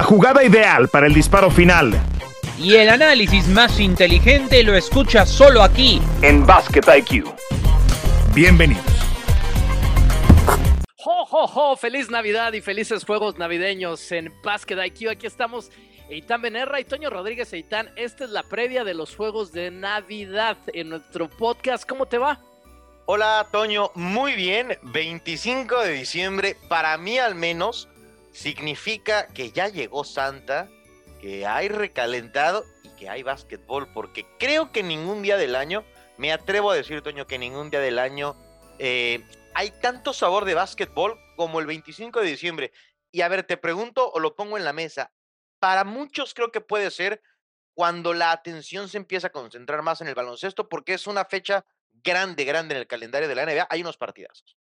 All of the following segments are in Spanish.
La jugada ideal para el disparo final. Y el análisis más inteligente lo escucha solo aquí, en Basket IQ. Bienvenidos. ¡Jo, jo, jo! Feliz Navidad y felices juegos navideños en Basket IQ. Aquí estamos Eitan Benerra y Toño Rodríguez Eitan. Esta es la previa de los juegos de Navidad en nuestro podcast. ¿Cómo te va? Hola Toño, muy bien. 25 de diciembre, para mí al menos, significa que ya llegó Santa, que hay recalentado y que hay básquetbol, porque creo que ningún día del año, me atrevo a decir Toño que ningún día del año eh, hay tanto sabor de básquetbol como el 25 de diciembre. Y a ver, te pregunto o lo pongo en la mesa. Para muchos creo que puede ser cuando la atención se empieza a concentrar más en el baloncesto, porque es una fecha grande, grande en el calendario de la NBA. Hay unos partidazos.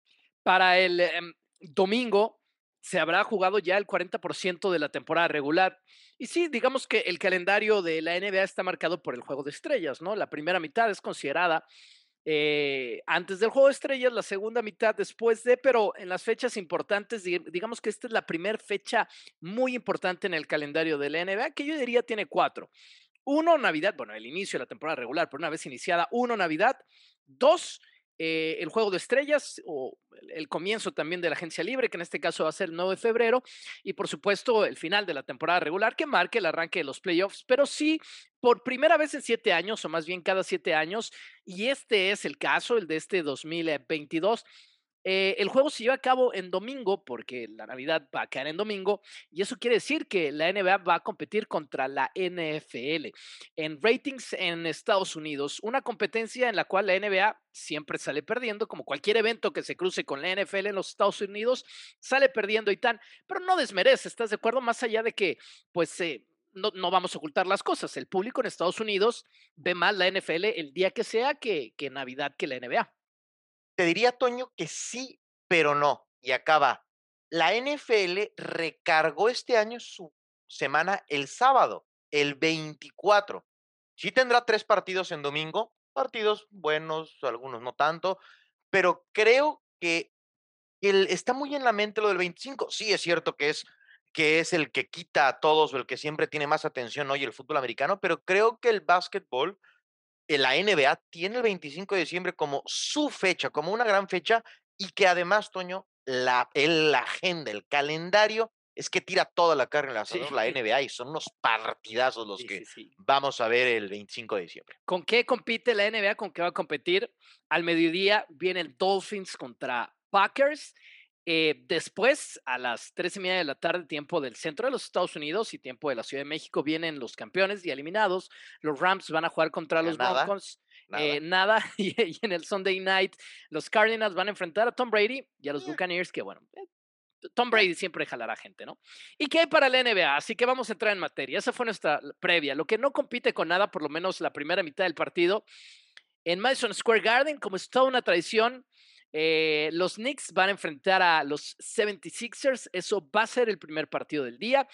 Para el em, domingo se habrá jugado ya el 40% de la temporada regular. Y sí, digamos que el calendario de la NBA está marcado por el juego de estrellas, ¿no? La primera mitad es considerada eh, antes del juego de estrellas, la segunda mitad después de, pero en las fechas importantes, digamos que esta es la primera fecha muy importante en el calendario de la NBA, que yo diría tiene cuatro. Uno, Navidad, bueno, el inicio de la temporada regular, pero una vez iniciada, uno, Navidad. Dos, eh, el juego de estrellas o el comienzo también de la agencia libre, que en este caso va a ser el 9 de febrero, y por supuesto el final de la temporada regular que marque el arranque de los playoffs, pero sí por primera vez en siete años, o más bien cada siete años, y este es el caso, el de este 2022 eh, el juego se lleva a cabo en domingo porque la Navidad va a caer en domingo y eso quiere decir que la NBA va a competir contra la NFL en ratings en Estados Unidos, una competencia en la cual la NBA siempre sale perdiendo, como cualquier evento que se cruce con la NFL en los Estados Unidos, sale perdiendo y tan, pero no desmerece, ¿estás de acuerdo? Más allá de que, pues, eh, no, vamos a ocultar las cosas. El público en Estados Unidos ve más la NFL el día que sea que Navidad que la NBA. Te diría, Toño, que sí, pero no. Y acaba. La NFL recargó este año su semana el sábado, el 24. Sí tendrá tres partidos en domingo, partidos buenos, algunos no tanto, pero creo que el, está muy en la mente lo del 25. Sí, es cierto que es, que es el que quita a todos el que siempre tiene más atención hoy el fútbol americano, pero creo que el básquetbol la NBA tiene el 25 de diciembre como su fecha, como una gran fecha, y que además, Toño, la, la agenda, el calendario, es que tira toda la carne en la, la NBA y son unos partidazos los que vamos a ver el 25 de diciembre. ¿Con qué compite la NBA? ¿Con qué va a competir? Al mediodía vienen Dolphins contra Packers eh, después, a las tres y media de la tarde, tiempo del centro de los Estados Unidos y tiempo de la Ciudad de México, vienen los campeones y eliminados. Los Rams van a jugar contra los Broncos. Nada. Eh, y, en el Sunday night, los Cardinals van a enfrentar a Tom Brady y a los eh. Buccaneers, que bueno, Tom Brady siempre jalará gente, ¿no? ¿Y qué hay para la NBA? Así que vamos a entrar en materia. Esa fue nuestra previa. Lo que no compite con nada, por lo menos la primera mitad del partido, en Madison Square Garden, como es toda una tradición, eh, los Knicks van a enfrentar a los 76ers. Eso va a ser el primer partido del día.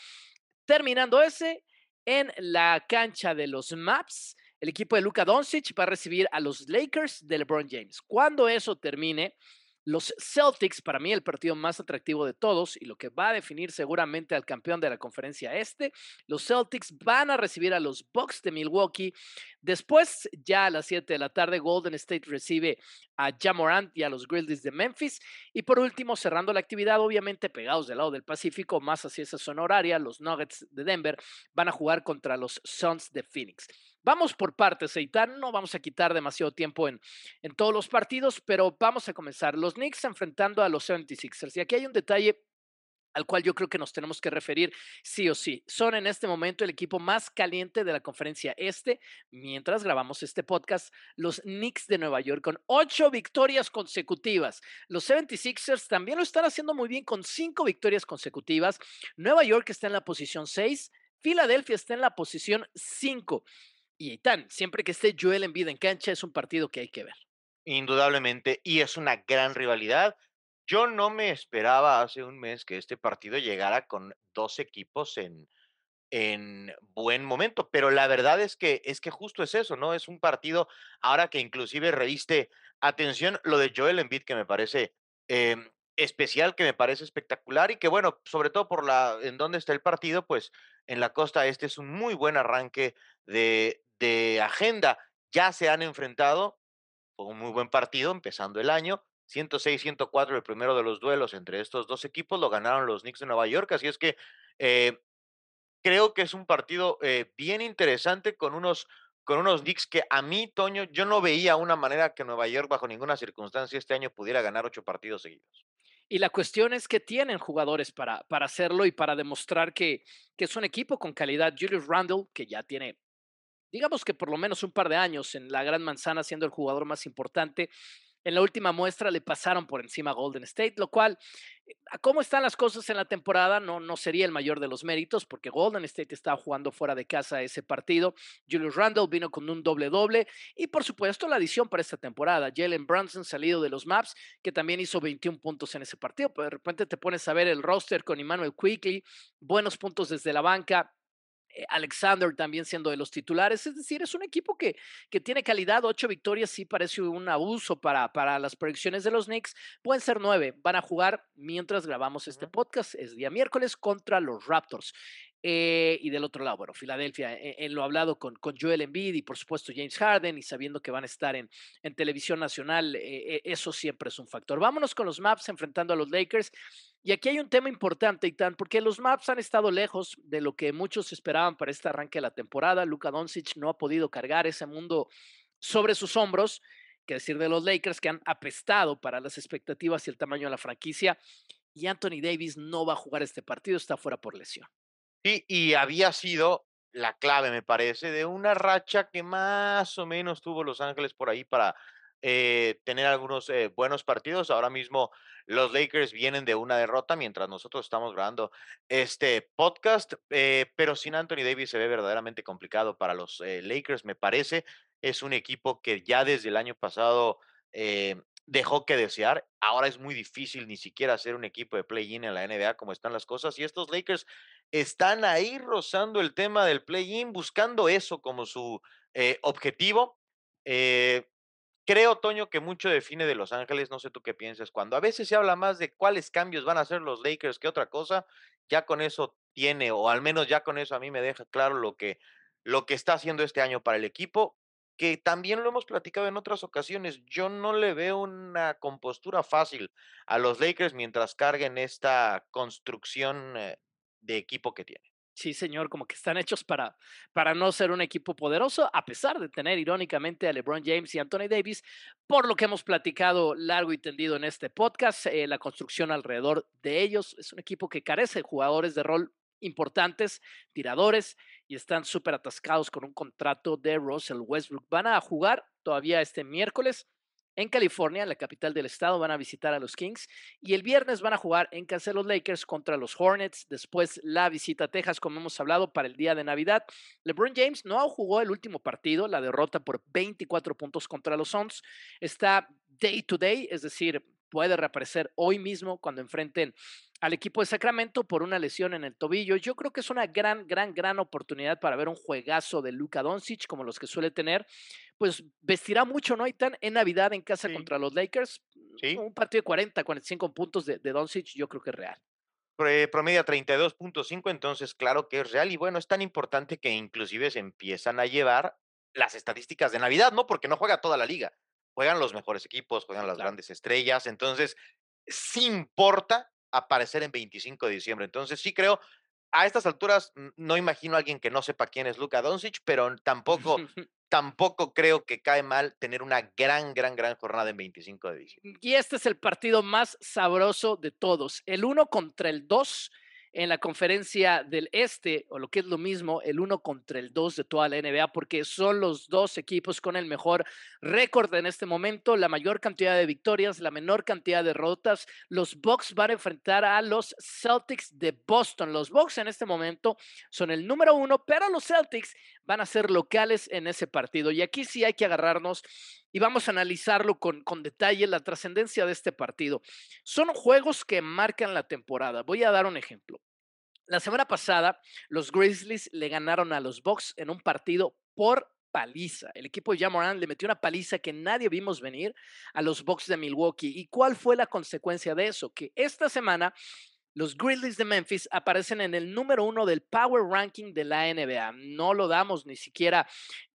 Terminando ese, en la cancha de los Maps, el equipo de Luka Doncic va a recibir a los Lakers de LeBron James. Cuando eso termine, los Celtics, para mí el partido más atractivo de todos y lo que va a definir seguramente al campeón de la conferencia este, los Celtics van a recibir a los Bucks de Milwaukee. Después, ya a las 7 de la tarde, Golden State recibe a Jamorant y a los Grizzlies de Memphis. Y por último, cerrando la actividad, obviamente pegados del lado del Pacífico, más hacia esa zona horaria, los Nuggets de Denver van a jugar contra los Suns de Phoenix. Vamos por partes, Eitan. No vamos a quitar demasiado tiempo en, todos los partidos, pero vamos a comenzar. Los Knicks enfrentando a los 76ers. Y aquí hay un detalle al cual yo creo que nos tenemos que referir sí o sí. Son en este momento el equipo más caliente de la conferencia este, mientras grabamos este podcast, los Knicks de Nueva York con ocho victorias consecutivas. Los 76ers también lo están haciendo muy bien con cinco victorias consecutivas. Nueva York está en la posición 6, Filadelfia está en la posición 5. Y tan, siempre que esté Joel vida en cancha, es un partido que hay que ver. Indudablemente, y es una gran rivalidad. Yo no me esperaba hace un mes que este partido llegara con dos equipos en, en buen momento, pero la verdad es que es que justo es eso, ¿no? Es un partido ahora que inclusive reviste atención lo de Joel Embiid que me parece em, especial que me parece espectacular y que bueno, sobre todo por la en dónde está el partido, pues en la costa este es un muy buen arranque de, de agenda. Ya se han enfrentado, fue un muy buen partido empezando el año, 106-104 el primero de los duelos entre estos dos equipos, lo ganaron los Knicks de Nueva York, así es que eh, creo que es un partido eh, bien interesante con unos con unos Knicks que a mí, Toño, yo no veía una manera que Nueva York bajo ninguna circunstancia este año pudiera ganar ocho partidos seguidos. Y la cuestión es que tienen jugadores para, para hacerlo y para demostrar que, que es un equipo con calidad. Julius Randle, que ya tiene, digamos que por lo menos un par de años en la Gran Manzana siendo el jugador más importante, en la última muestra le pasaron por encima a Golden State, lo cual, eh, a cómo están las cosas en la temporada, no, no sería el mayor de los méritos, porque Golden State estaba jugando fuera de casa ese partido. Julius Randle vino con un doble-doble y, por supuesto, la adición para esta temporada. Jalen Brunson salido de los Maps, que también hizo 21 puntos en ese partido, pero de repente te pones a ver el roster con Emmanuel Quickly, buenos puntos desde la banca Alexander también siendo de los titulares. Es decir, es un equipo que, que tiene calidad. Ocho victorias sí parece un abuso para, para las proyecciones de los Knicks. Pueden ser nueve. Van a jugar mientras grabamos este podcast. Es día miércoles contra los Raptors. Eh, y del otro lado, bueno, Filadelfia, eh, en, lo hablado con, con, Joel Embiid y por supuesto James Harden y sabiendo que van a estar en, en televisión nacional, eso siempre es un factor. Vámonos con los Maps enfrentando a los Lakers. Y aquí hay un tema importante, Itán, porque los Maps han estado lejos de lo que muchos esperaban para este arranque de la temporada. Luka Doncic no ha podido cargar ese mundo sobre sus hombros, que decir de los Lakers que han apestado para las expectativas y el tamaño de la franquicia. Y Anthony Davis no va a jugar este partido, está fuera por lesión. Sí, y había sido la clave, me parece, de una racha que más o menos tuvo Los Ángeles por ahí para eh, tener algunos eh, buenos partidos. Ahora mismo los Lakers vienen de una derrota mientras nosotros estamos grabando este podcast, eh, pero sin Anthony Davis se ve verdaderamente complicado para los Lakers, me parece. Es un equipo que ya desde el año pasado dejó que desear. Ahora es muy difícil ni siquiera hacer un equipo de play-in en la NBA como están las cosas. Y estos Lakers están ahí rozando el tema del play-in, buscando eso como su objetivo. Eh, creo, Toño, que mucho define de Los Ángeles, no sé tú qué piensas, cuando a veces se habla más de cuáles cambios van a hacer los Lakers que otra cosa, ya con eso tiene, o al menos ya con eso a mí me deja claro lo que, lo que está haciendo este año para el equipo, que también lo hemos platicado en otras ocasiones, yo no le veo una compostura fácil a los Lakers mientras carguen esta construcción eh, de equipo que tiene. Sí, señor, como que están hechos para, para no ser un equipo poderoso, a pesar de tener irónicamente a LeBron James y Anthony Davis, por lo que hemos platicado largo y tendido en este podcast, eh, la construcción alrededor de ellos. Es un equipo que carece de jugadores de rol importantes, tiradores, y están súper atascados con un contrato de Russell Westbrook. Van a jugar todavía este miércoles en California, la capital del estado, van a visitar a los Kings y el viernes van a jugar en casa los Lakers contra los Hornets. Después la visita a Texas, como hemos hablado, para el día de Navidad. LeBron James no jugó el último partido, la derrota por 24 puntos contra los Suns. Está day to day, es decir, puede reaparecer hoy mismo cuando enfrenten al equipo de Sacramento por una lesión en el tobillo. Yo creo que es una gran, gran, gran oportunidad para ver un juegazo de Luka Doncic como los que suele tener. Pues vestirá mucho, ¿no? Y tan en Navidad en casa contra los Lakers. Un partido de 40, 45 puntos de, de Doncic, yo creo que es real promedia 32.5, entonces claro que es real y bueno, es tan importante que inclusive se empiezan a llevar las estadísticas de Navidad, ¿no? Porque no juega toda la liga, juegan los mejores equipos, juegan las grandes estrellas, entonces sí importa aparecer en 25 de diciembre. Entonces sí creo, a estas alturas no imagino a alguien que no sepa quién es Luka Doncic, pero tampoco, tampoco creo que cae mal tener una gran, gran, gran jornada en 25 de diciembre. Y este es el partido más sabroso de todos, el uno contra el 2 en la conferencia del Este, o lo que es lo mismo, el uno contra el dos de toda la NBA, porque son los dos equipos con el mejor récord en este momento, la mayor cantidad de victorias, la menor cantidad de derrotas. Los Bucks van a enfrentar a los Celtics de Boston. Los Bucks en este momento son el número uno, pero los Celtics van a ser locales en ese partido. Y aquí sí hay que agarrarnos y vamos a analizarlo con, con detalle, la trascendencia de este partido. Son juegos que marcan la temporada. Voy a dar un ejemplo. La semana pasada, los Grizzlies le ganaron a los Bucks en un partido por paliza. El equipo de Jamoran le metió una paliza que nadie vimos venir a los Bucks de Milwaukee. ¿Y cuál fue la consecuencia de eso? Que esta semana los Grizzlies de Memphis aparecen en el número uno del Power Ranking de la NBA. No lo damos ni siquiera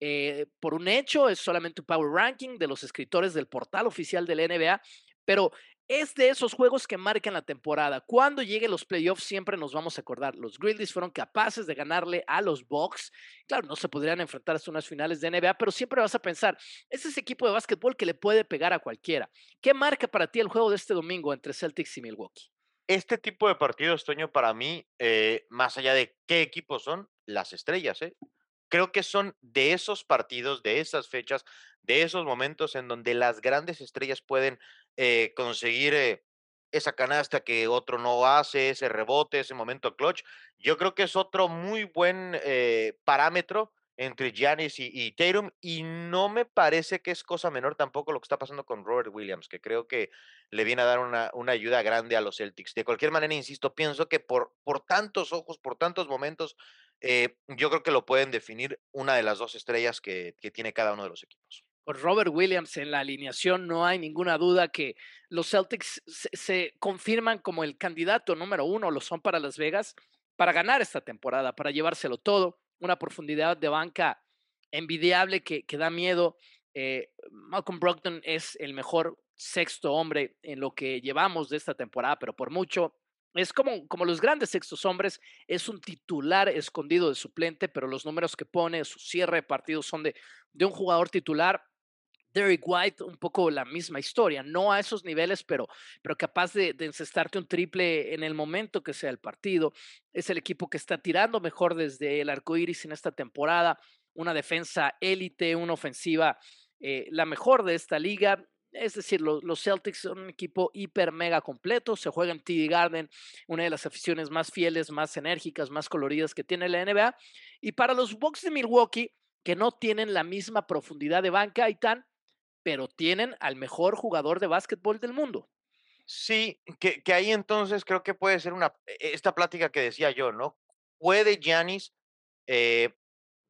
eh, por un hecho, es solamente un Power Ranking de los escritores del portal oficial de la NBA, pero es de esos juegos que marcan la temporada. Cuando lleguen los playoffs siempre nos vamos a acordar. Los Grizzlies fueron capaces de ganarle a los Bucks. Claro, no se podrían enfrentar hasta unas finales de NBA, pero siempre vas a pensar, es ese equipo de básquetbol que le puede pegar a cualquiera. ¿Qué marca para ti el juego de este domingo entre Celtics y Milwaukee? Este tipo de partidos, Toño, para mí, eh, más allá de qué equipos son, las estrellas, ¿eh? Creo que son de esos partidos, de esas fechas, de esos momentos en donde las grandes estrellas pueden eh, conseguir eh, esa canasta que otro no hace, ese rebote, ese momento clutch. Yo creo que es otro muy buen parámetro entre Giannis y, y, Tatum y no me parece que es cosa menor tampoco lo que está pasando con Robert Williams, que creo que le viene a dar una, una ayuda grande a los Celtics. De cualquier manera, insisto, pienso que por, por tantos ojos, por tantos momentos, eh, yo creo que lo pueden definir una de las dos estrellas que, que tiene cada uno de los equipos. Por Robert Williams en la alineación no hay ninguna duda que los Celtics se confirman como el candidato número uno, lo son para Las Vegas, para ganar esta temporada, para llevárselo todo una profundidad de banca envidiable que, que da miedo. Eh, Malcolm Brogdon es el mejor sexto hombre en lo que llevamos de esta temporada, pero por mucho. Es como, como los grandes sextos hombres, es un titular escondido de suplente, pero los números que pone, su cierre de partidos son de, de un jugador titular Derek White, un poco la misma historia, no a esos niveles, pero, pero capaz de, de, encestarte un triple en el momento que sea el partido. Es el equipo que está tirando mejor desde el arco iris en esta temporada. Una defensa élite, una ofensiva eh, la mejor de esta liga. Es decir, los, Celtics son un equipo hiper mega completo. Se juega en TD Garden, una de las aficiones más fieles, más enérgicas, más coloridas que tiene la NBA. Y para los Bucks de Milwaukee, que no tienen la misma profundidad de banca, y pero tienen al mejor jugador de básquetbol del mundo. Sí, que, que, ahí entonces creo que puede ser una, e, esta plática que decía yo, ¿no? Puede Giannis, eh,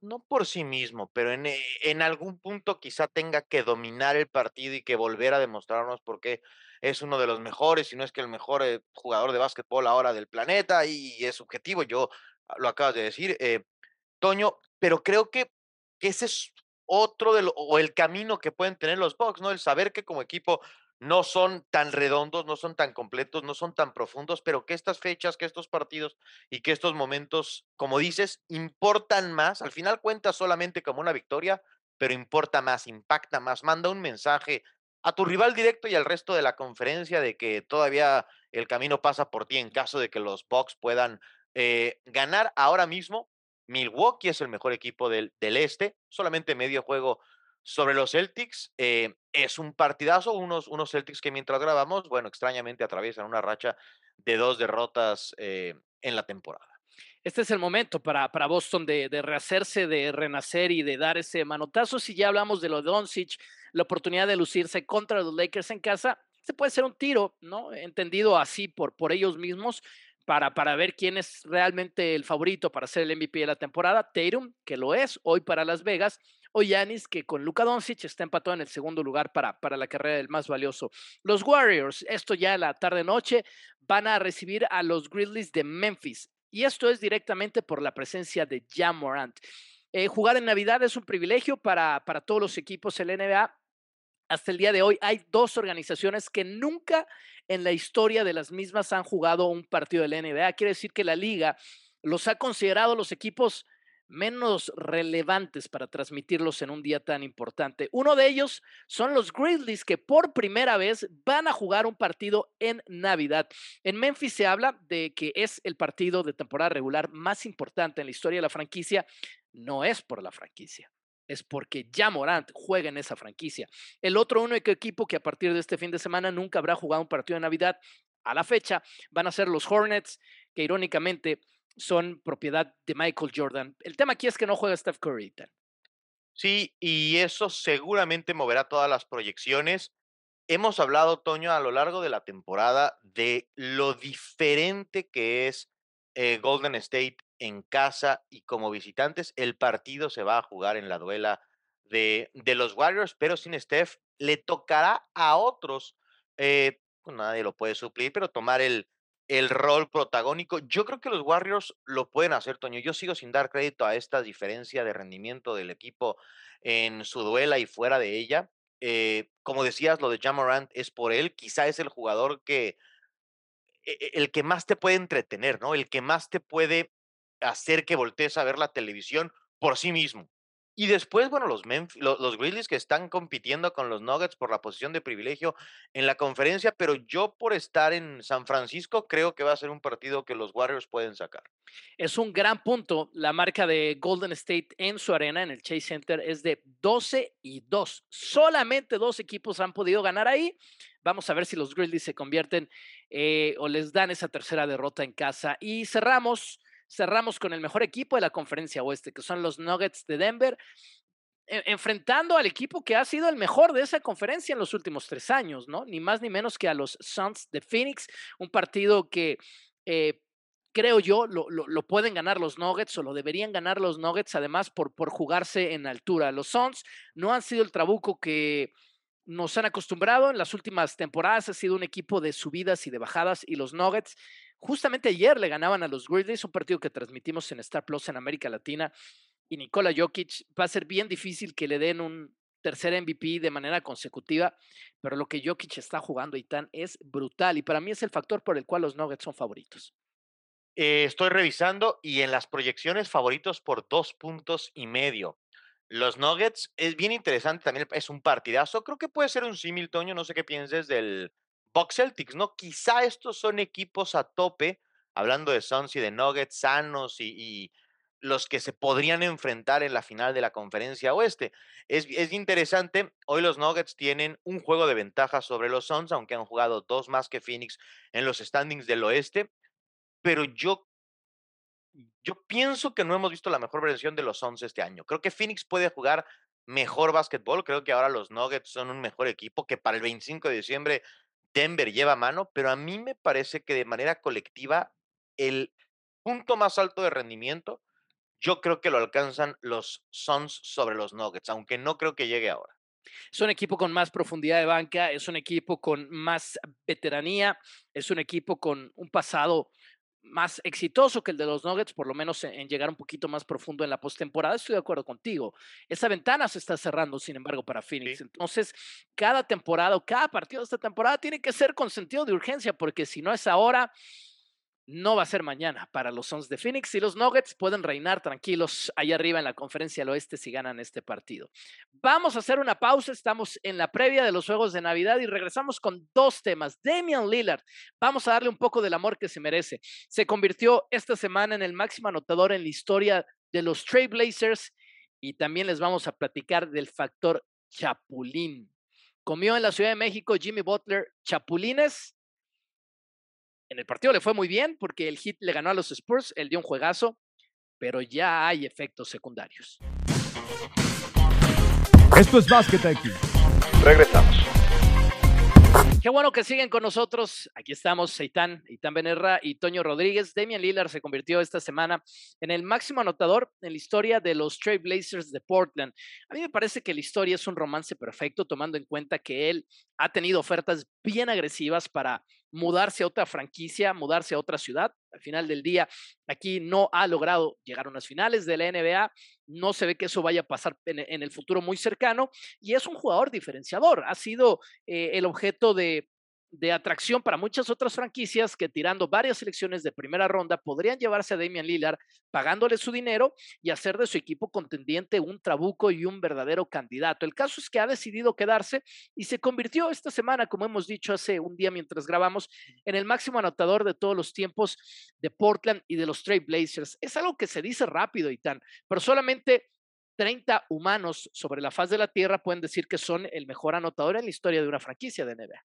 no por sí mismo, pero en, eh, en, algún punto quizá tenga que dominar el partido y que volver a demostrarnos por qué es uno de los mejores, si no es que el mejor eh, jugador de básquetbol ahora del planeta y es subjetivo, yo ah, lo acabas de decir, Toño, pero creo que, que ese es otro de lo, o el camino que pueden tener los Bucks, ¿no? El saber que como equipo no son tan redondos, no son tan completos, no son tan profundos, pero que estas fechas, que estos partidos y que estos momentos, como dices, importan más. Al final cuenta solamente como una victoria, pero importa más, impacta más, manda un mensaje a tu rival directo y al resto de la conferencia de que todavía el camino pasa por ti en caso de que los Bucks puedan eh, ganar ahora mismo Milwaukee es el mejor equipo del, del este, solamente medio juego sobre los Celtics. Eh, es un partidazo, unos, unos Celtics que mientras grabamos, bueno, extrañamente atraviesan una racha de dos derrotas eh, en la temporada. Este es el momento para, para Boston de, de, rehacerse, de renacer y de dar ese manotazo. Si ya hablamos de lo de Doncic, la oportunidad de lucirse contra los Lakers en casa, se puede ser un tiro, ¿no? Entendido así por, por ellos mismos, para, para ver quién es realmente el favorito para ser el MVP de la temporada. Tatum, que lo es hoy para Las Vegas, o Yanis, que con Luka Doncic está empatado en el segundo lugar para, para la carrera del más valioso. Los Warriors, esto ya la tarde-noche, van a recibir a los Grizzlies de Memphis. Y esto es directamente por la presencia de Jam Morant. Eh, jugar en Navidad es un privilegio para, para todos los equipos en NBA. Hasta el día de hoy hay dos organizaciones que nunca en la historia de las mismas han jugado un partido de la NBA. Quiere decir que la liga los ha considerado los equipos menos relevantes para transmitirlos en un día tan importante. Uno de ellos son los Grizzlies que por primera vez van a jugar un partido en Navidad. En Memphis se habla de que es el partido de temporada regular más importante en la historia de la franquicia. No es por la franquicia, es porque ya Morant juega en esa franquicia. El otro único equipo que a partir de este fin de semana nunca habrá jugado un partido de Navidad a la fecha van a ser los Hornets, que irónicamente son propiedad de Michael Jordan. El tema aquí es que no juega Steph Curry. Sí, y eso seguramente moverá todas las proyecciones. Hemos hablado, Toño, a lo largo de la temporada de lo diferente que es eh, Golden State en casa y como visitantes, el partido se va a jugar en la duela de, de los Warriors, pero sin Steph le tocará a otros, eh, pues nadie lo puede suplir, pero tomar el, el rol protagónico. Yo creo que los Warriors lo pueden hacer, Toño. Yo sigo sin dar crédito a esta diferencia de rendimiento del equipo en su duela y fuera de ella. Eh, como decías, lo de Jamorant es por él. Quizá es el jugador que e, e, el que más te puede entretener, ¿no? El que más te puede hacer que voltees a ver la televisión por sí mismo. Y después, bueno, los, los, Grizzlies que están compitiendo con los Nuggets por la posición de privilegio en la conferencia, pero yo por estar en San Francisco creo que va a ser un partido que los Warriors pueden sacar. Es un gran punto. La marca de Golden State en su arena, en el Chase Center, es de 12 y 2. Solamente dos equipos han podido ganar ahí. Vamos a ver si los Grizzlies se convierten eh, o les dan esa tercera derrota en casa. Y cerramos cerramos con el mejor equipo de la conferencia oeste, que son los Nuggets de Denver, e, enfrentando al equipo que ha sido el mejor de esa conferencia en los últimos tres años, ¿no? Ni más ni menos que a los Suns de Phoenix, un partido que eh, creo yo lo, pueden ganar los Nuggets o lo deberían ganar los Nuggets, además por, por jugarse en altura. Los Suns no han sido el trabuco que nos han acostumbrado en las últimas temporadas, ha sido un equipo de subidas y de bajadas y los Nuggets Justamente ayer le ganaban a los Grizzlies, un partido que transmitimos en Star Plus en América Latina. Y Nikola Jokic va a ser bien difícil que le den un tercer MVP de manera consecutiva, pero lo que Jokic está jugando, Itán, es brutal y para mí es el factor por el cual los Nuggets son favoritos. Eh, estoy revisando y en las proyecciones favoritos por dos puntos y medio. Los Nuggets es bien interesante, también es un partidazo. Creo que puede ser un símil, Toño, no sé qué pienses del, Bucks Celtics, ¿no? Quizá estos son equipos a tope, hablando de Suns y de Nuggets sanos y, los que se podrían enfrentar en la final de la conferencia oeste. Es, es, interesante, hoy los Nuggets tienen un juego de ventaja sobre los Suns, aunque han jugado dos más que Phoenix en los standings del oeste, pero yo, yo pienso que no hemos visto la mejor versión de los Suns este año. Creo que Phoenix puede jugar mejor básquetbol, creo que ahora los Nuggets son un mejor equipo que para el 25 de diciembre Denver lleva mano, pero a mí me parece que de manera colectiva el punto más alto de rendimiento, yo creo que lo alcanzan los Suns sobre los Nuggets, aunque no creo que llegue ahora. Es un equipo con más profundidad de banca, es un equipo con más veteranía, es un equipo con un pasado más exitoso que el de los Nuggets, por lo menos en, llegar un poquito más profundo en la postemporada. Estoy de acuerdo contigo. Esa ventana se está cerrando, sin embargo, para Phoenix. Entonces, cada temporada o cada partido de esta temporada tiene que ser con sentido de urgencia, porque si no es ahora, no va a ser mañana para los Suns de Phoenix y los Nuggets pueden reinar tranquilos ahí arriba en la conferencia del oeste si ganan este partido. Vamos a hacer una pausa, estamos en la previa de los Juegos de Navidad y regresamos con dos temas. Damian Lillard, vamos a darle un poco del amor que se merece. Se convirtió esta semana en el máximo anotador en la historia de los Trailblazers y también les vamos a platicar del factor Chapulín. Comió en la Ciudad de México Jimmy Butler Chapulines en el partido le fue muy bien porque el hit le ganó a los Spurs, él dio un juegazo, pero ya hay efectos secundarios. Esto es Basket IQ. Regresamos. Qué bueno que siguen con nosotros. Aquí estamos, Seitán, Itán Benerra y Toño Rodríguez. Damian Lillard se convirtió esta semana en el máximo anotador en la historia de los Trail Blazers de Portland. A mí me parece que la historia es un romance perfecto, tomando en cuenta que él ha tenido ofertas bien agresivas para mudarse a otra franquicia, mudarse a otra ciudad. Al final del día, aquí no ha logrado llegar a unas finales de la NBA. No se ve que eso vaya a pasar en, el futuro muy cercano. Y es un jugador diferenciador. Ha sido eh, el objeto de de atracción para muchas otras franquicias que tirando varias selecciones de primera ronda podrían llevarse a Damian Lillard pagándole su dinero y hacer de su equipo contendiente un trabuco y un verdadero candidato. El caso es que ha decidido quedarse y se convirtió esta semana, como hemos dicho hace un día mientras grabamos, en el máximo anotador de todos los tiempos de Portland y de los Trail Blazers. Es algo que se dice rápido y tan, pero solamente 30 humanos sobre la faz de la Tierra pueden decir que son el mejor anotador en la historia de una franquicia de NBA.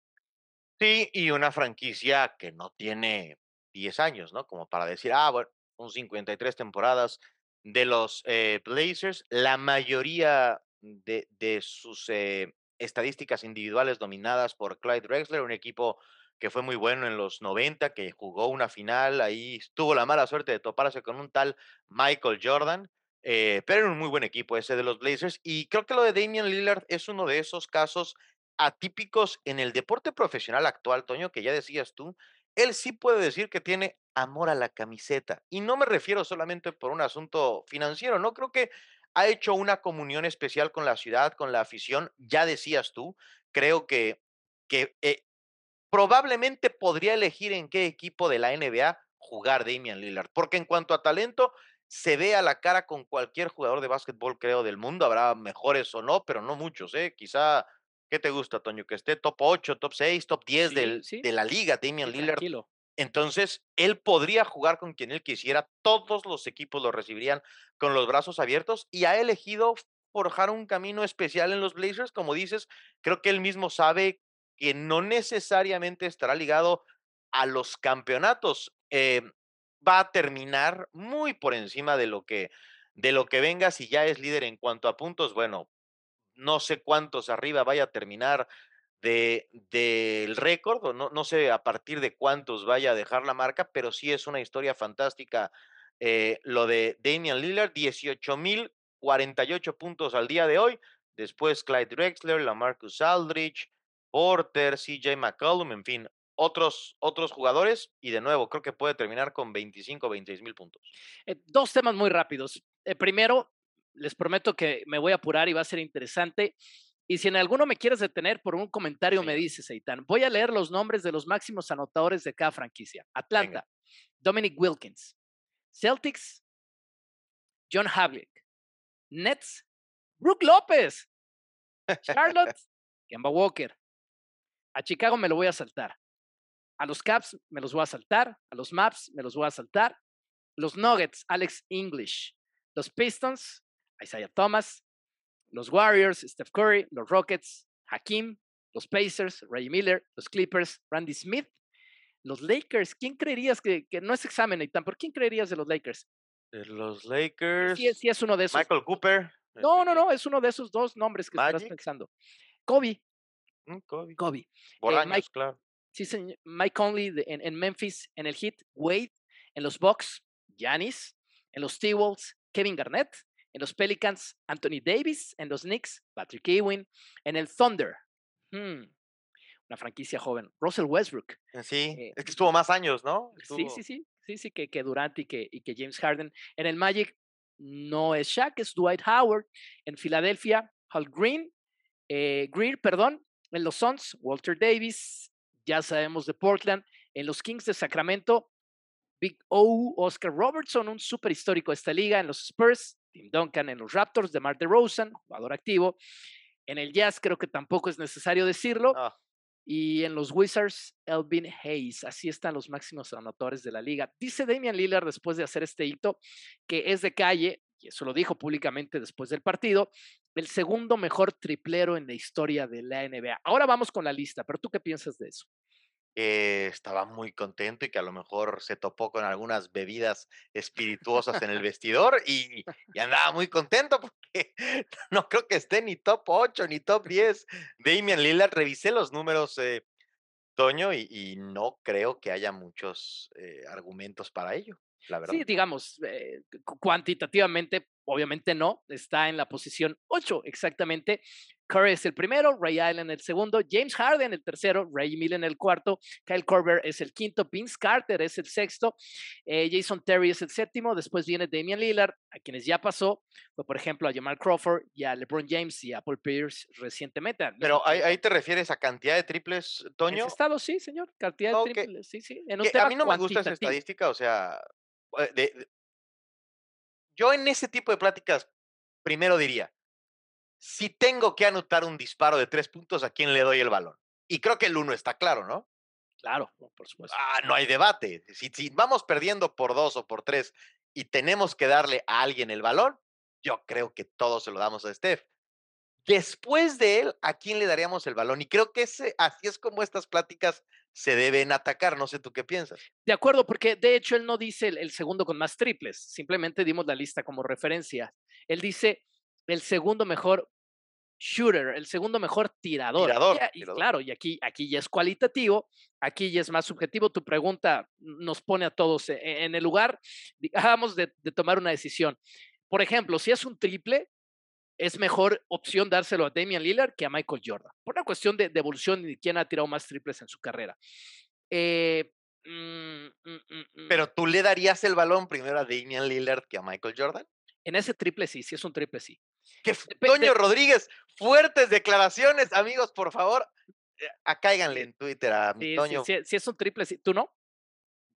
Sí, y una franquicia que no tiene 10 años, ¿no? Como para decir, ah, bueno, son 53 temporadas de los eh, Blazers. La mayoría de, de sus eh, estadísticas individuales dominadas por Clyde Drexler, un equipo que fue muy bueno en los 90, que jugó una final, ahí tuvo la mala suerte de toparse con un tal Michael Jordan. Eh, pero era un muy buen equipo ese de los Blazers. Y creo que lo de Damian Lillard es uno de esos casos atípicos en el deporte profesional actual, Toño, que ya decías tú. Él sí puede decir que tiene amor a la camiseta. Y no me refiero solamente por un asunto financiero, no creo que ha hecho una comunión especial con la ciudad, con la afición. Ya decías tú, creo que, que eh, probablemente podría elegir en qué equipo de la NBA jugar Damian Lillard, porque en cuanto a talento, se ve a la cara con cualquier jugador de básquetbol, creo, del mundo. Habrá mejores o no, pero no muchos, ¿eh? Quizá, ¿qué te gusta, Toño? Que esté top 8, top 6, top 10 del, de la liga, Damian Lillard. Entonces, él podría jugar con quien él quisiera. Todos los equipos lo recibirían con los brazos abiertos y ha elegido forjar un camino especial en los Blazers. Como dices, creo que él mismo sabe que no necesariamente estará ligado a los campeonatos. Eh, va a terminar muy por encima de lo que de lo que venga si ya es líder en cuanto a puntos, bueno, no sé cuántos arriba vaya a terminar de del récord, o no, no sé a partir de cuántos vaya a dejar la marca, pero sí es una historia fantástica eh, lo de Damian Lillard, 18.048 puntos al día de hoy, después Clyde Drexler, Lamarcus Aldridge, Porter, CJ McCollum, en fin, otros, otros jugadores y de nuevo creo que puede terminar con 25 o 26 mil puntos. Eh, dos temas muy rápidos. Eh, primero, les prometo que me voy a apurar y va a ser interesante. Y si en alguno me quieres detener por un comentario, me dices, Eitan. Voy a leer los nombres de los máximos anotadores de cada franquicia. Atlanta, Dominic Wilkins. Celtics, John Havlick. Nets, Brook López. Charlotte, Kemba Walker. A Chicago me lo voy a saltar. A los Caps me los voy a saltar, a los Maps me los voy a saltar. Los Nuggets, Alex English. Los Pistons, Isaiah Thomas. Los Warriors, Steph Curry. Los Rockets, Hakim. Los Pacers, Ray Miller. Los Clippers, Randy Smith. Los Lakers, ¿quién creerías que, que no es examen, Eitan, ¿por quién creerías de los Lakers? De los Lakers. Sí, sí, es uno de esos. Michael Cooper. No, no, no, es uno de esos dos nombres que estás pensando. Kobe. Mm, Kobe. Kobe. Eh, Mike, claro. Sí, señor. Mike Conley en, en, Memphis, en el Heat, Wade, en los Bucks, Giannis, en los T-Wolves, Kevin Garnett, en los Pelicans, Anthony Davis, en los Knicks, Patrick Ewing, en el Thunder, hmm, una franquicia joven, Russell Westbrook. Eh, sí, eh, es que estuvo más años, ¿no? Sí, sí, sí, sí, sí, que, que Durant y que, y que James Harden. En el Magic no es Shaq, es Dwight Howard. En Filadelfia, Hal Green, eh, Greer, perdón. En los Suns, Walter Davis, ya sabemos de Portland, en los Kings de Sacramento, Big O, Oscar Robertson, un súper histórico de esta liga, en los Spurs, Tim Duncan, en los Raptors, de Mar DeRozan, jugador activo, en el Jazz creo que tampoco es necesario decirlo, ah. y en los Wizards, Elvin Hayes, así están los máximos anotadores de la liga. Dice Damian Lillard después de hacer este hito que es de calle, y eso lo dijo públicamente después del partido, el segundo mejor triplero en la historia de la NBA. Ahora vamos con la lista, pero ¿tú qué piensas de eso? Estaba muy contento y que a lo mejor se topó con algunas bebidas espirituosas en el vestidor y, andaba muy contento porque no creo que esté ni top 8 ni top 10. Damian Lillard, revisé los números, eh, Toño, y, no creo que haya muchos eh, argumentos para ello. Sí, digamos, eh, cuantitativamente, obviamente no, está en la posición 8 exactamente. Curry es el primero, Ray Allen el segundo, James Harden el tercero, Ray Millen el cuarto, Kyle Korver es el quinto, Vince Carter es el sexto, eh, Jason Terry es el séptimo, después viene Damian Lillard, a quienes ya pasó, por ejemplo a Jamal Crawford y a LeBron James y a Paul Pierce recientemente. Pero ahí, te refieres a cantidad de triples, Toño. En estado, sí, señor, cantidad de triples, sí, sí. a mí no me gusta esa estadística, o sea, eh, yo en ese tipo de pláticas, primero diría, si tengo que anotar un disparo de tres puntos, ¿a quién le doy el balón? Y creo que el uno está claro, ¿no? Claro, por supuesto. Ah, no hay debate. Si, si vamos perdiendo por dos o por tres y tenemos que darle a alguien el balón, yo creo que todos se lo damos a Steph. Después de él, ¿a quién le daríamos el balón? Y creo que ese, así es como estas pláticas se deben atacar. No sé tú qué piensas. De acuerdo, porque de hecho él no dice el, segundo con más triples, simplemente dimos la lista como referencia. Él dice el segundo mejor shooter, el segundo mejor tirador. Tirador. Y, Claro, y aquí, aquí ya es cualitativo, aquí ya es más subjetivo. Tu pregunta nos pone a todos e, en el lugar, digamos, de, tomar una decisión. por ejemplo, si es un triple, es mejor opción dárselo a Damian Lillard que a Michael Jordan, por una cuestión de, evolución y de quién ha tirado más triples en su carrera. Eh, mm, mm, mm, Pero tú le darías el balón primero a Damian Lillard que a Michael Jordan. En ese triple sí, si es un triple sí. Que Toño Rodríguez, fuertes declaraciones, amigos, por favor, eh, acáiganle en Twitter a mi Toño. Si es un triple sí, ¿tú no?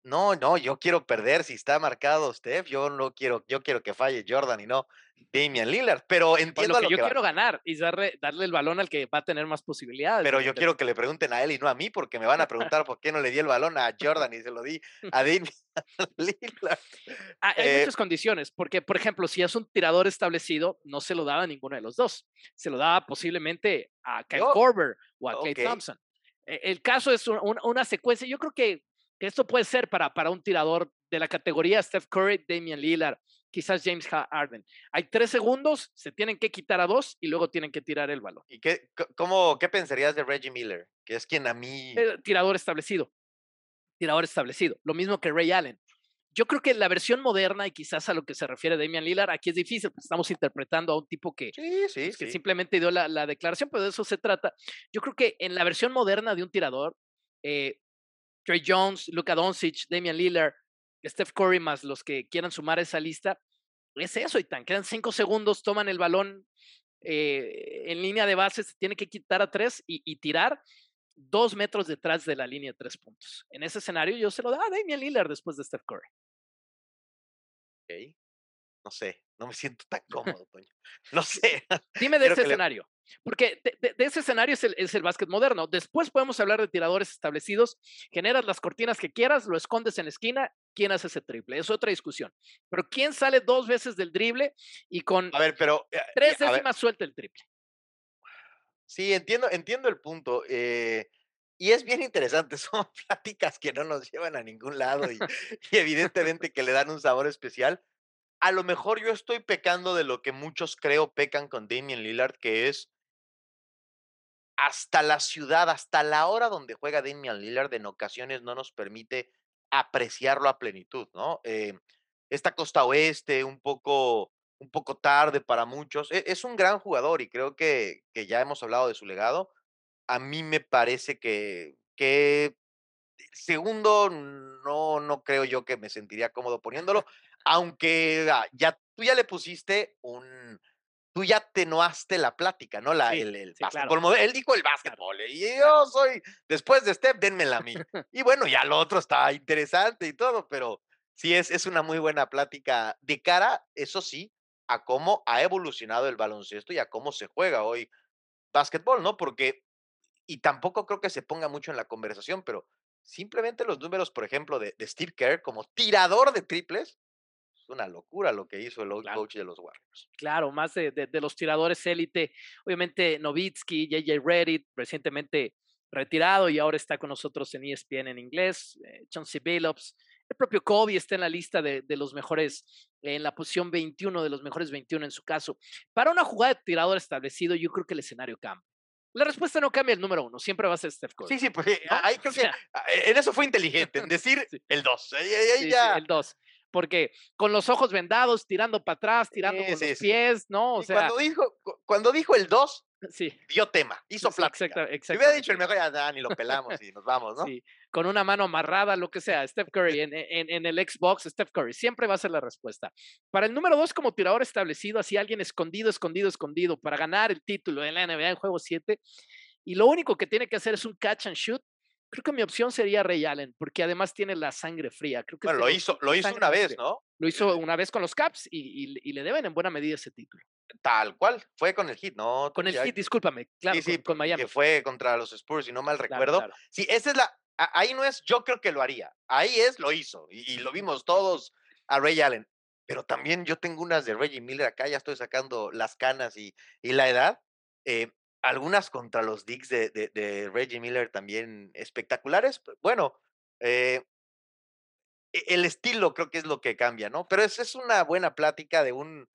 No, no, yo quiero perder. Si está marcado Steph, yo no quiero, yo quiero que falle Jordan y no Damian Lillard. Pero entiendo lo que yo quiero ganar y darle, darle el balón al que va a tener más posibilidades. Pero yo quiero que le pregunten a él y no a mí, porque me van a preguntar por qué no le di el balón a Jordan y se lo di a Damian Lillard. Ah, hay eh muchas condiciones, porque, por ejemplo, si es un tirador establecido, no se lo daba a ninguno de los dos. Se lo daba posiblemente a Kyle Korver o a Clay Thompson. E, el caso es una secuencia. Yo creo que esto puede ser para, para un tirador de la categoría Steph Curry, Damian Lillard, quizás James Harden. Hay tres segundos, se tienen que quitar a dos y luego tienen que tirar el balón. ¿Y qué, cómo, qué pensarías de Reggie Miller? Que es quien a mí... Tirador establecido. Tirador establecido. Lo mismo que Ray Allen. Yo creo que la versión moderna y quizás a lo que se refiere Damian Lillard, aquí es difícil, porque estamos interpretando a un tipo que, pues, que simplemente dio la, la, declaración, pero de eso se trata. Yo creo que en la versión moderna de un tirador, eh, Trey Jones, Luka Doncic, Damian Lillard, Steph Curry, más los que quieran sumar a esa lista, es eso, y tan quedan cinco segundos, toman el balón eh, en línea de base, se tiene que quitar a tres y, tirar dos metros detrás de la línea de tres puntos. En ese escenario yo se lo da a Damian Lillard después de Steph Curry. Ok. No sé, no me siento tan cómodo, Toño. No sé. Dime de ese escenario. Porque de, ese escenario es el, es el básquet moderno. Después podemos hablar de tiradores establecidos. Generas las cortinas que quieras, lo escondes en la esquina. ¿Quién hace ese triple? Es otra discusión. Pero ¿quién sale dos veces del drible y con a ver, pero, eh, tres décimas suelta el triple? Sí, entiendo, entiendo el punto. Eh, y es bien interesante, son pláticas que no nos llevan a ningún lado y, y evidentemente que le dan un sabor especial a lo mejor yo estoy pecando de lo que muchos creo pecan con Damian Lillard, que es hasta la ciudad, hasta la hora donde juega Damian Lillard, en ocasiones no nos permite apreciarlo a plenitud, ¿no? Eh, esta costa oeste, un poco, un poco tarde para muchos, e, es, un gran jugador y creo que, que, ya hemos hablado de su legado. A mí me parece que, que segundo, no, no creo yo que me sentiría cómodo poniéndolo, aunque ah, ya tú ya le pusiste un, tú ya atenuaste la plática, ¿no? La, el, el básquetbol. Él dijo el básquetbol y yo soy, después de Steph, denmela a mí. y bueno, ya lo otro está interesante y todo, pero sí es, es una muy buena plática de cara, eso sí, a cómo ha evolucionado el baloncesto y a cómo se juega hoy básquetbol, ¿no? Porque, y tampoco creo que se ponga mucho en la conversación, pero simplemente los números, por ejemplo, de, de Steve Kerr como tirador de triples, una locura lo que hizo el coach de los Warriors. Claro, más de, de, los tiradores élite. Obviamente Novitsky, JJ Reddit, recientemente retirado y ahora está con nosotros en ESPN en inglés. Eh, Chauncey Billups. El propio Kobe está en la lista de, de, los mejores, en la posición 21 de los mejores 21 en su caso. Para una jugada de tirador establecido, yo creo que el escenario cambia. La respuesta no cambia el número uno, siempre va a ser Steph Curry. Sí, sí, pues ahí creo que en eso fue inteligente, en decir el 2. el 2 porque con los ojos vendados, tirando para atrás, tirando con los pies, ¿no? O sea, cuando dijo, cuando dijo el 2, sí. dio tema, hizo plática. Exacto, Si hubiera dicho el mejor, ya ni lo pelamos y nos vamos, ¿no? Sí, con una mano amarrada, lo que sea, Steph Curry en, en, en, el Xbox, Steph Curry, siempre va a ser la respuesta. Para el número 2, como tirador establecido, así alguien escondido, escondido, escondido, para ganar el título en la NBA en juego 7, y lo único que tiene que hacer es un catch and shoot, Creo que mi opción sería Ray Allen, porque además tiene la sangre fría. Creo que bueno, lo hizo, lo hizo una vez, ¿no? Lo hizo una vez con los Caps y, le deben en buena medida ese título. Tal cual, fue con el hit, ¿no? Con el hit, discúlpame, claro, sí, sí, con, Miami. Que fue contra los Spurs, si no mal recuerdo. Sí, esa es la, ahí no es, yo creo que lo haría. Ahí es, lo hizo. Y, lo vimos todos a Ray Allen. Pero también yo tengo unas de Reggie Miller acá, ya estoy sacando las canas y, y la edad. Eh, algunas contra los Dicks de, Reggie Miller también espectaculares. Bueno, eh, e, el estilo creo que es lo que cambia, ¿no? Pero es, es una buena plática de un...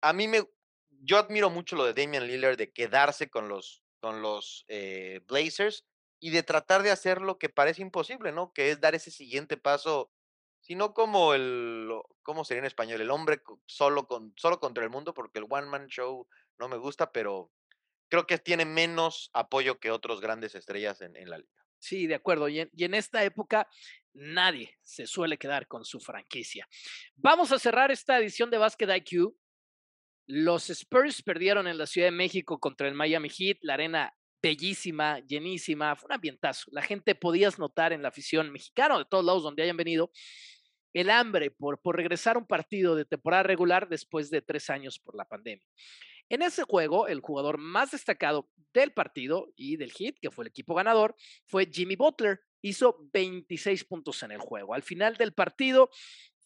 A mí me... Yo admiro mucho lo de Damian Lillard de quedarse con los, con los eh, Blazers y de tratar de hacer lo que parece imposible, ¿no? Que es dar ese siguiente paso sino como el, ¿cómo sería en español? El hombre solo, con, solo contra el mundo, porque el One Man Show no me gusta, pero creo que tiene menos apoyo que otros grandes estrellas en, la liga. Sí, de acuerdo. Y en, esta época nadie se suele quedar con su franquicia. Vamos a cerrar esta edición de Basket IQ. Los Spurs perdieron en la Ciudad de México contra el Miami Heat. La arena bellísima, llenísima, fue un ambientazo. La gente podías notar en la afición mexicana de todos lados donde hayan venido el hambre por, por regresar a un partido de temporada regular después de tres años por la pandemia. En ese juego, el jugador más destacado del partido y del hit, que fue el equipo ganador, fue Jimmy Butler. Hizo 26 puntos en el juego. Al final del partido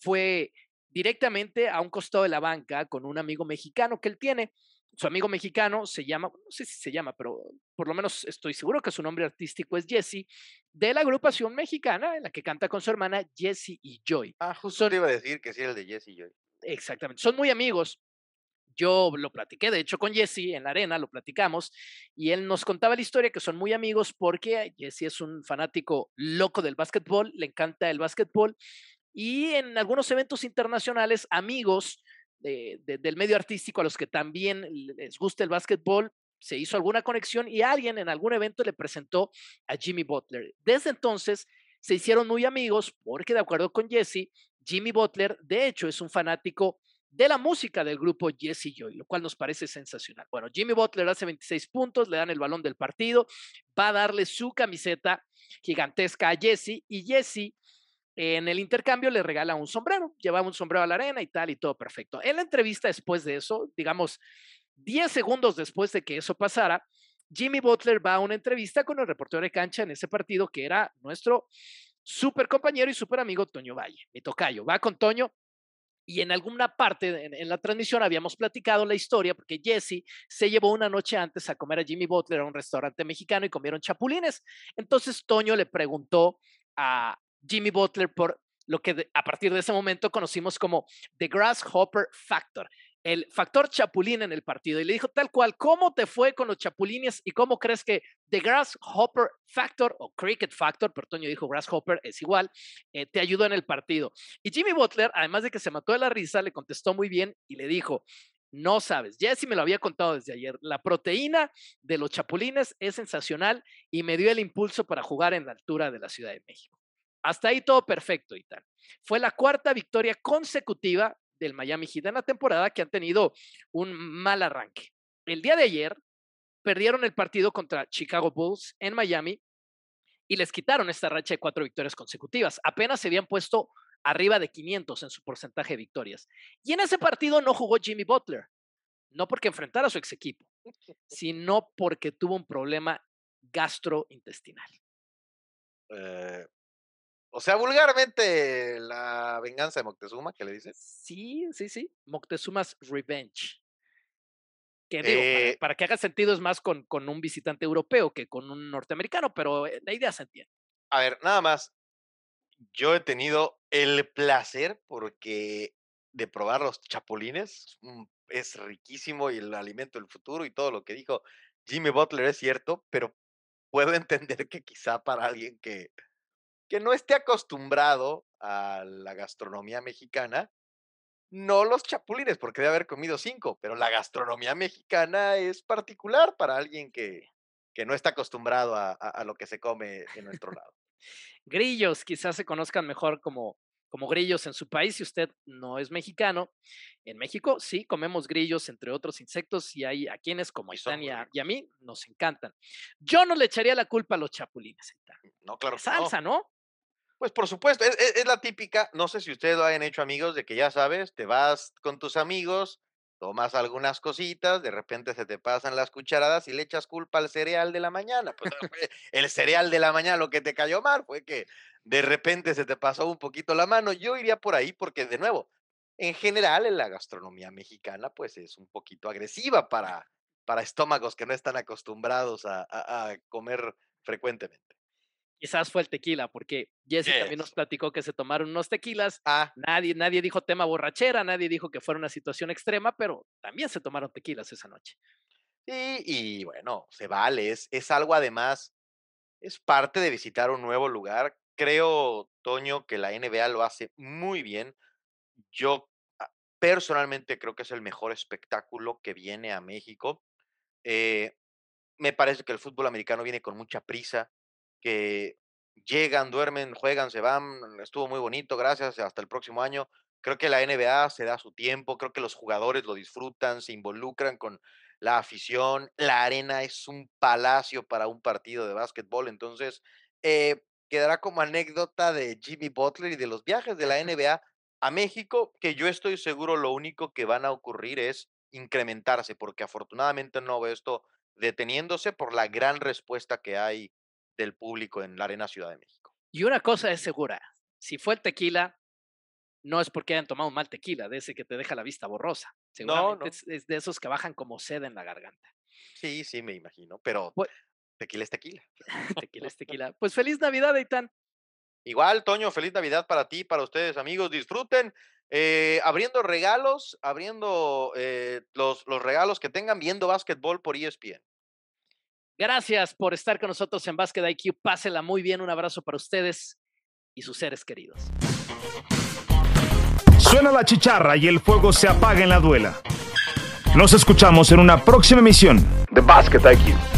fue directamente a un costado de la banca con un amigo mexicano que él tiene. Su amigo mexicano se llama, no sé si se llama, pero por lo menos estoy seguro que su nombre artístico es Jesse, de la agrupación mexicana en la que canta con su hermana Jesse y Joy. Ah, justo iba a decir que sí era el de Jesse y Joy. Exactamente, son muy amigos. Yo lo platiqué, de hecho, con Jesse en la arena, lo platicamos, y él nos contaba la historia que son muy amigos porque Jesse es un fanático loco del básquetbol, le encanta el básquetbol, y en algunos eventos internacionales, amigos del medio artístico a los que también les gusta el básquetbol, se hizo alguna conexión y alguien en algún evento le presentó a Jimmy Butler. Desde entonces se hicieron muy amigos porque de acuerdo con Jesse, Jimmy Butler de hecho es un fanático de la música del grupo Jesse Joy, lo cual nos parece sensacional. Bueno, Jimmy Butler hace 26 puntos, le dan el balón del partido, va a darle su camiseta gigantesca a Jesse y Jesse en el intercambio le regala un sombrero, llevaba un sombrero a la arena y tal y todo perfecto. En la entrevista después de eso, digamos 10 segundos después de que eso pasara, Jimmy Butler va a una entrevista con el reportero de cancha en ese partido que era nuestro super compañero y super amigo Toño Valle, mi tocayo. Va con Toño y en alguna parte en, la transmisión habíamos platicado la historia porque Jesse se llevó una noche antes a comer a Jimmy Butler a un restaurante mexicano y comieron chapulines. Entonces Toño le preguntó a Jimmy Butler por lo que a partir de ese momento conocimos como The Grasshopper Factor, el factor chapulín en el partido. Y le dijo tal cual, ¿cómo te fue con los chapulines y cómo crees que The Grasshopper Factor o Cricket Factor, pero Toño dijo Grasshopper es igual, eh, te ayudó en el partido? Y Jimmy Butler, además de que se mató de la risa, le contestó muy bien y le dijo, no sabes, Jesse me lo había contado desde ayer. La proteína de los chapulines es sensacional y me dio el impulso para jugar en la altura de la Ciudad de México. Hasta ahí todo perfecto tal. Fue la cuarta victoria consecutiva del Miami Heat en la temporada que han tenido un mal arranque. El día de ayer perdieron el partido contra Chicago Bulls en Miami y les quitaron esta racha de cuatro victorias consecutivas. Apenas se habían puesto arriba de 500 en su porcentaje de victorias. Y en ese partido no jugó Jimmy Butler, no porque enfrentara a su ex equipo, sino porque tuvo un problema gastrointestinal. Eh, o sea, vulgarmente la venganza de Moctezuma, ¿qué le dices? Sí, sí, sí. Moctezuma's Revenge. Que digo, eh para, que haga sentido es más con, con, un visitante europeo que con un norteamericano, pero eh, la idea se entiende. A ver, nada más. Yo he tenido el placer porque de probar los chapulines. Mm, es riquísimo y el alimento del futuro y todo lo que dijo Jimmy Butler es cierto, pero puedo entender que quizá para alguien que, que no esté acostumbrado a la gastronomía mexicana, no los chapulines, porque debe haber comido cinco, pero la gastronomía mexicana es particular para alguien que, que no está acostumbrado a, a, lo que se come en nuestro lado. grillos, quizás se conozcan mejor como, como grillos en su país si usted no es mexicano. En México sí comemos grillos, entre otros insectos, y hay a quienes como a Itania y a mí nos encantan. Yo no le echaría la culpa a los chapulines. No, claro. salsa, ¿no? Pues por supuesto, es, la típica, no sé si ustedes lo hayan hecho amigos, de que ya sabes, te vas con tus amigos, tomas algunas cositas, de repente se te pasan las cucharadas y le echas culpa al cereal de la mañana. Pues el cereal de la mañana lo que te cayó mal fue que de repente se te pasó un poquito la mano. Yo iría por ahí porque, de nuevo, en general en la gastronomía mexicana, pues es un poquito agresiva para, para estómagos que no están acostumbrados a comer frecuentemente. Quizás fue el tequila, porque Jesse también nos platicó que se tomaron unos tequilas. Ah. Nadie, nadie dijo tema borrachera, nadie dijo que fuera una situación extrema, pero también se tomaron tequilas esa noche. Sí, y bueno, se vale, es, es algo además, es parte de visitar un nuevo lugar. creo, Toño, que la NBA lo hace muy bien. Yo ah, personalmente creo que es el mejor espectáculo que viene a México. Eh, me parece que el fútbol americano viene con mucha prisa, que llegan, duermen, juegan, se van, estuvo muy bonito, gracias, hasta el próximo año. Creo que la NBA se da su tiempo, creo que los jugadores lo disfrutan, se involucran con la afición, la arena es un palacio para un partido de básquetbol, entonces eh, quedará como anécdota de Jimmy Butler y de los viajes de la NBA a México, que yo estoy seguro lo único que van a ocurrir es incrementarse, porque afortunadamente no veo esto deteniéndose por la gran respuesta que hay del público en la Arena Ciudad de México. Y una cosa es segura, si fue el tequila, no es porque hayan tomado un mal tequila, de ese que te deja la vista borrosa. Seguramente Es, de esos que bajan como sed en la garganta. Sí, sí, me imagino, pero pues tequila es tequila. tequila es tequila. Pues feliz Navidad, Eitan. Igual, Toño, feliz Navidad para ti, para ustedes, amigos. Disfruten eh, abriendo regalos, abriendo eh, los, los regalos que tengan viendo básquetbol por ESPN. Gracias por estar con nosotros en Basket IQ. Pásela muy bien. Un abrazo para ustedes y sus seres queridos. Suena la chicharra y el fuego se apaga en la duela. Nos escuchamos en una próxima emisión de Basket IQ.